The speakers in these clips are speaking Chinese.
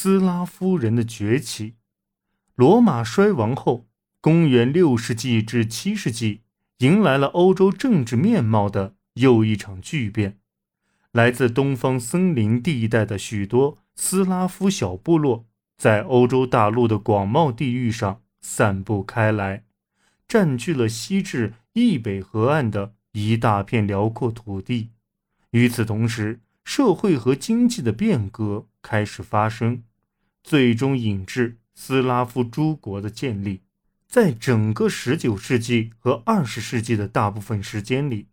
斯拉夫人的崛起。罗马衰亡后，公元六世纪至七世纪，迎来了欧洲政治面貌的又一场巨变。来自东方森林地带的许多斯拉夫小部落，在欧洲大陆的广袤地域上散布开来，占据了西至易北河岸的一大片辽阔土地。与此同时，社会和经济的变革开始发生，最终引致。斯拉夫诸国的建立，在整个19世纪和20世纪的大部分时间里，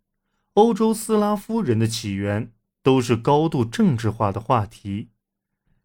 欧洲斯拉夫人的起源都是高度政治化的话题。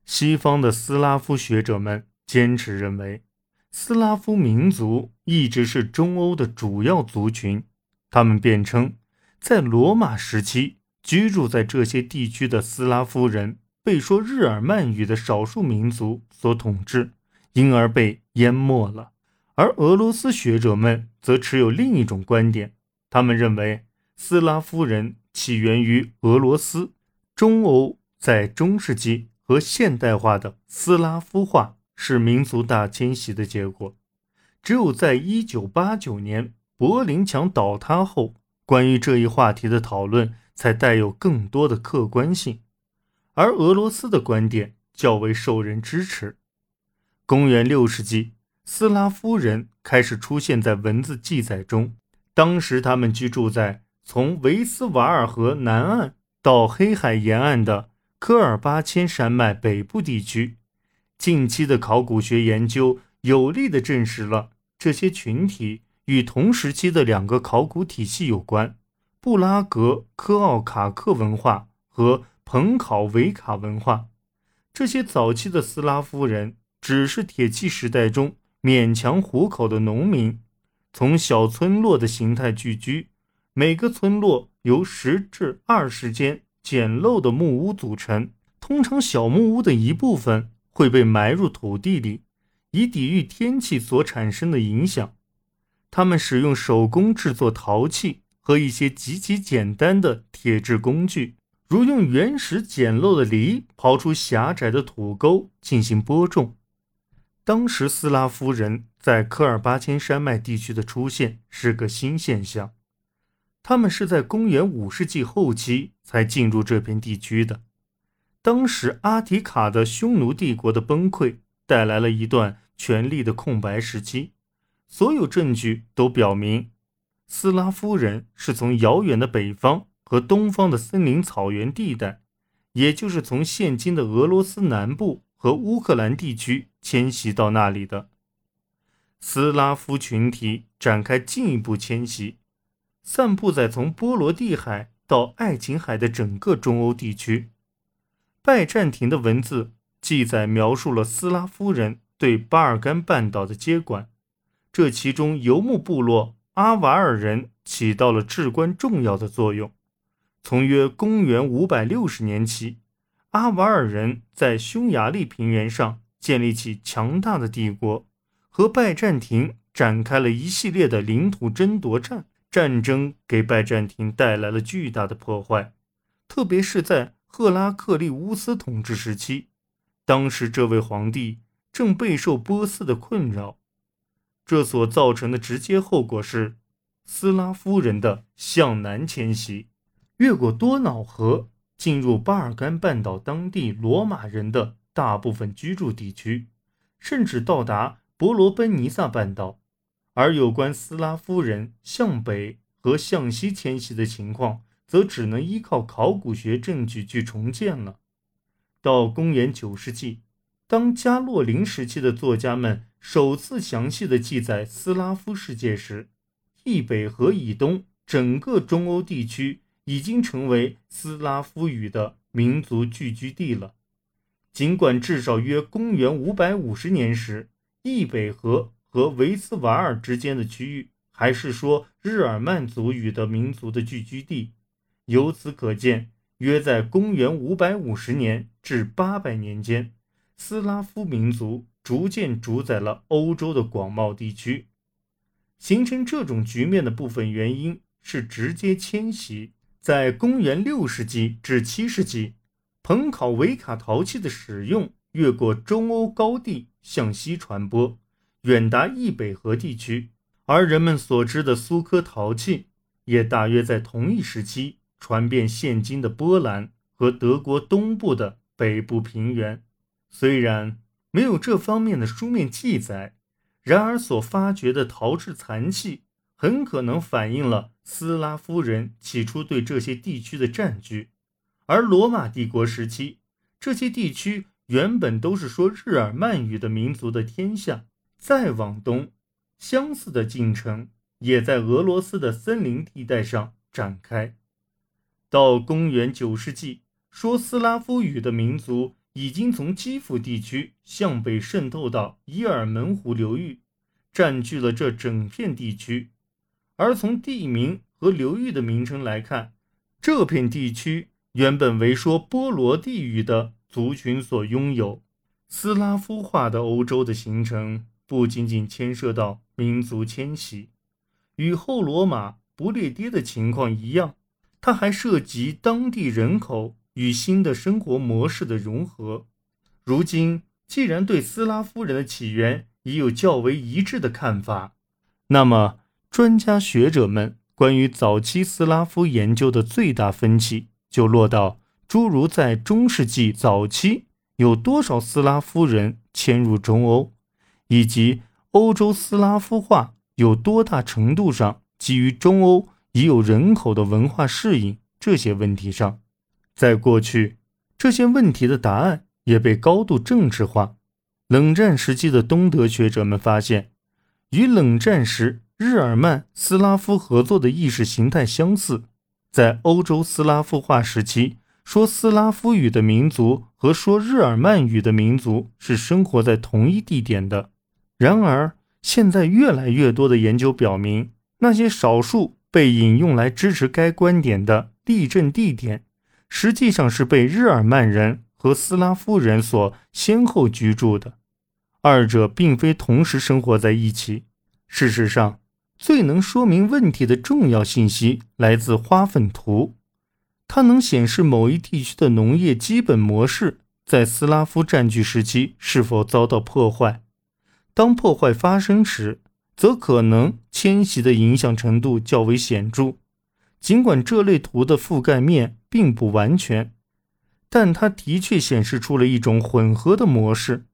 西方的斯拉夫学者们坚持认为，斯拉夫民族一直是中欧的主要族群。他们辩称，在罗马时期居住在这些地区的斯拉夫人被说日耳曼语的少数民族所统治。因而被淹没了，而俄罗斯学者们则持有另一种观点。他们认为，斯拉夫人起源于俄罗斯、中欧，在中世纪和现代化的斯拉夫化是民族大迁徙的结果。只有在1989年柏林墙倒塌后，关于这一话题的讨论才带有更多的客观性，而俄罗斯的观点较为受人支持。公元六世纪，斯拉夫人开始出现在文字记载中。当时，他们居住在从维斯瓦尔河南岸到黑海沿岸的科尔巴阡山脉北部地区。近期的考古学研究有力地证实了这些群体与同时期的两个考古体系有关：布拉格科奥卡克文化和彭考维卡文化。这些早期的斯拉夫人。只是铁器时代中勉强糊口的农民，从小村落的形态聚居，每个村落由十至二十间简陋的木屋组成。通常，小木屋的一部分会被埋入土地里，以抵御天气所产生的影响。他们使用手工制作陶器和一些极其简单的铁制工具，如用原始简陋的犁刨出狭窄的土沟进行播种。当时，斯拉夫人在科尔巴阡山脉地区的出现是个新现象。他们是在公元五世纪后期才进入这片地区的。当时，阿提卡的匈奴帝国的崩溃带来了一段权力的空白时期。所有证据都表明，斯拉夫人是从遥远的北方和东方的森林草原地带，也就是从现今的俄罗斯南部。和乌克兰地区迁徙到那里的斯拉夫群体展开进一步迁徙，散布在从波罗的海到爱琴海的整个中欧地区。拜占庭的文字记载描述了斯拉夫人对巴尔干半岛的接管，这其中游牧部落阿瓦尔人起到了至关重要的作用。从约公元五百六十年起。阿瓦尔人在匈牙利平原上建立起强大的帝国，和拜占庭展开了一系列的领土争夺战。战争给拜占庭带来了巨大的破坏，特别是在赫拉克利乌斯统治时期。当时这位皇帝正备受波斯的困扰，这所造成的直接后果是斯拉夫人的向南迁徙，越过多瑙河。进入巴尔干半岛当地罗马人的大部分居住地区，甚至到达伯罗奔尼撒半岛。而有关斯拉夫人向北和向西迁徙的情况，则只能依靠考古学证据去重建了。到公元九世纪，当加洛林时期的作家们首次详细的记载斯拉夫世界时，易北河以东整个中欧地区。已经成为斯拉夫语的民族聚居地了。尽管至少约公元五百五十年时，易北河和维斯瓦尔之间的区域还是说日耳曼族语的民族的聚居地。由此可见，约在公元五百五十年至八百年间，斯拉夫民族逐渐主宰了欧洲的广袤地区。形成这种局面的部分原因是直接迁徙。在公元六世纪至七世纪，彭考维卡陶器的使用越过中欧高地向西传播，远达易北河地区。而人们所知的苏科陶器，也大约在同一时期传遍现今的波兰和德国东部的北部平原。虽然没有这方面的书面记载，然而所发掘的陶制残器很可能反映了斯拉夫人起初对这些地区的占据。而罗马帝国时期，这些地区原本都是说日耳曼语的民族的天下。再往东。相似的进程也在俄罗斯的森林地带上展开。到公元九世纪，说斯拉夫语的民族已经从基辅地区向北渗透到伊尔门湖流域，占据了这整片地区。而从地名和流域的名称来看，这片地区原本为说波罗地语的族群所拥有。斯拉夫化的欧洲的形成。不仅仅牵涉到民族迁徙，与后罗马不列颠的情况一样，它还涉及当地人口与新的生活模式的融合。如今，既然对斯拉夫人的起源已有较为一致的看法，那么专家学者们关于早期斯拉夫研究的最大分歧就落到诸如在中世纪早期有多少斯拉夫人迁入中欧。以及欧洲斯拉夫化有多大程度上基于中欧已有人口的文化适应这些问题上，在过去，这些问题的答案也被高度政治化。冷战时期的东德学者们发现，与冷战时日耳曼斯拉夫合作的意识形态相似。在欧洲斯拉夫化时期，说斯拉夫语的民族和说日耳曼语的民族是生活在同一地点的。然而，现在越来越多的研究表明，那些少数被引用来支持该观点的地震地点，实际上是被日耳曼人和斯拉夫人所先后居住的，二者并非同时生活在一起。事实上，最能说明问题的重要信息来自花粉图，它能显示某一地区的农业基本模式在斯拉夫占据时期是否遭到破坏。当破坏发生时，则可能迁徙的影响程度较为显著。尽管这类图的覆盖面并不完全，但它的确显示出了一种混合的模式。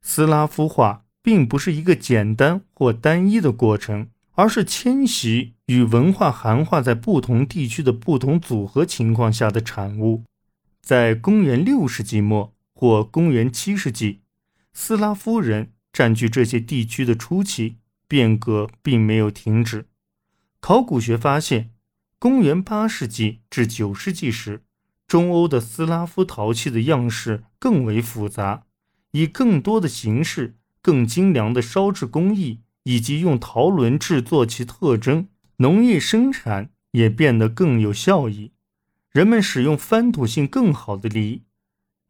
斯拉夫化并不是一个简单或单一的过程，而是迁徙与文化含化在不同地区的不同组合情况下的产物。在公元六世纪末或公元七世纪，斯拉夫人。占据这些地区的初期，变革并没有停止。考古学发现，公元八世纪至九世纪时，中欧的斯拉夫陶器的样式更为复杂，以更多的形式、更精良的烧制工艺以及用陶轮制作其特征，农业生产也变得更有效益。人们使用翻土性更好的犁，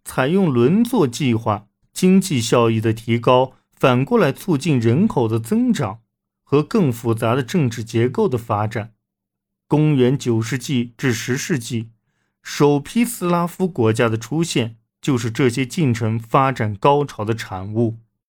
采用轮作计划，经济效益的提高。反过来促进人口的增长和更复杂的政治结构的发展。公元九世纪至十世纪，首批斯拉夫国家的出现就是这些进程发展高潮的产物。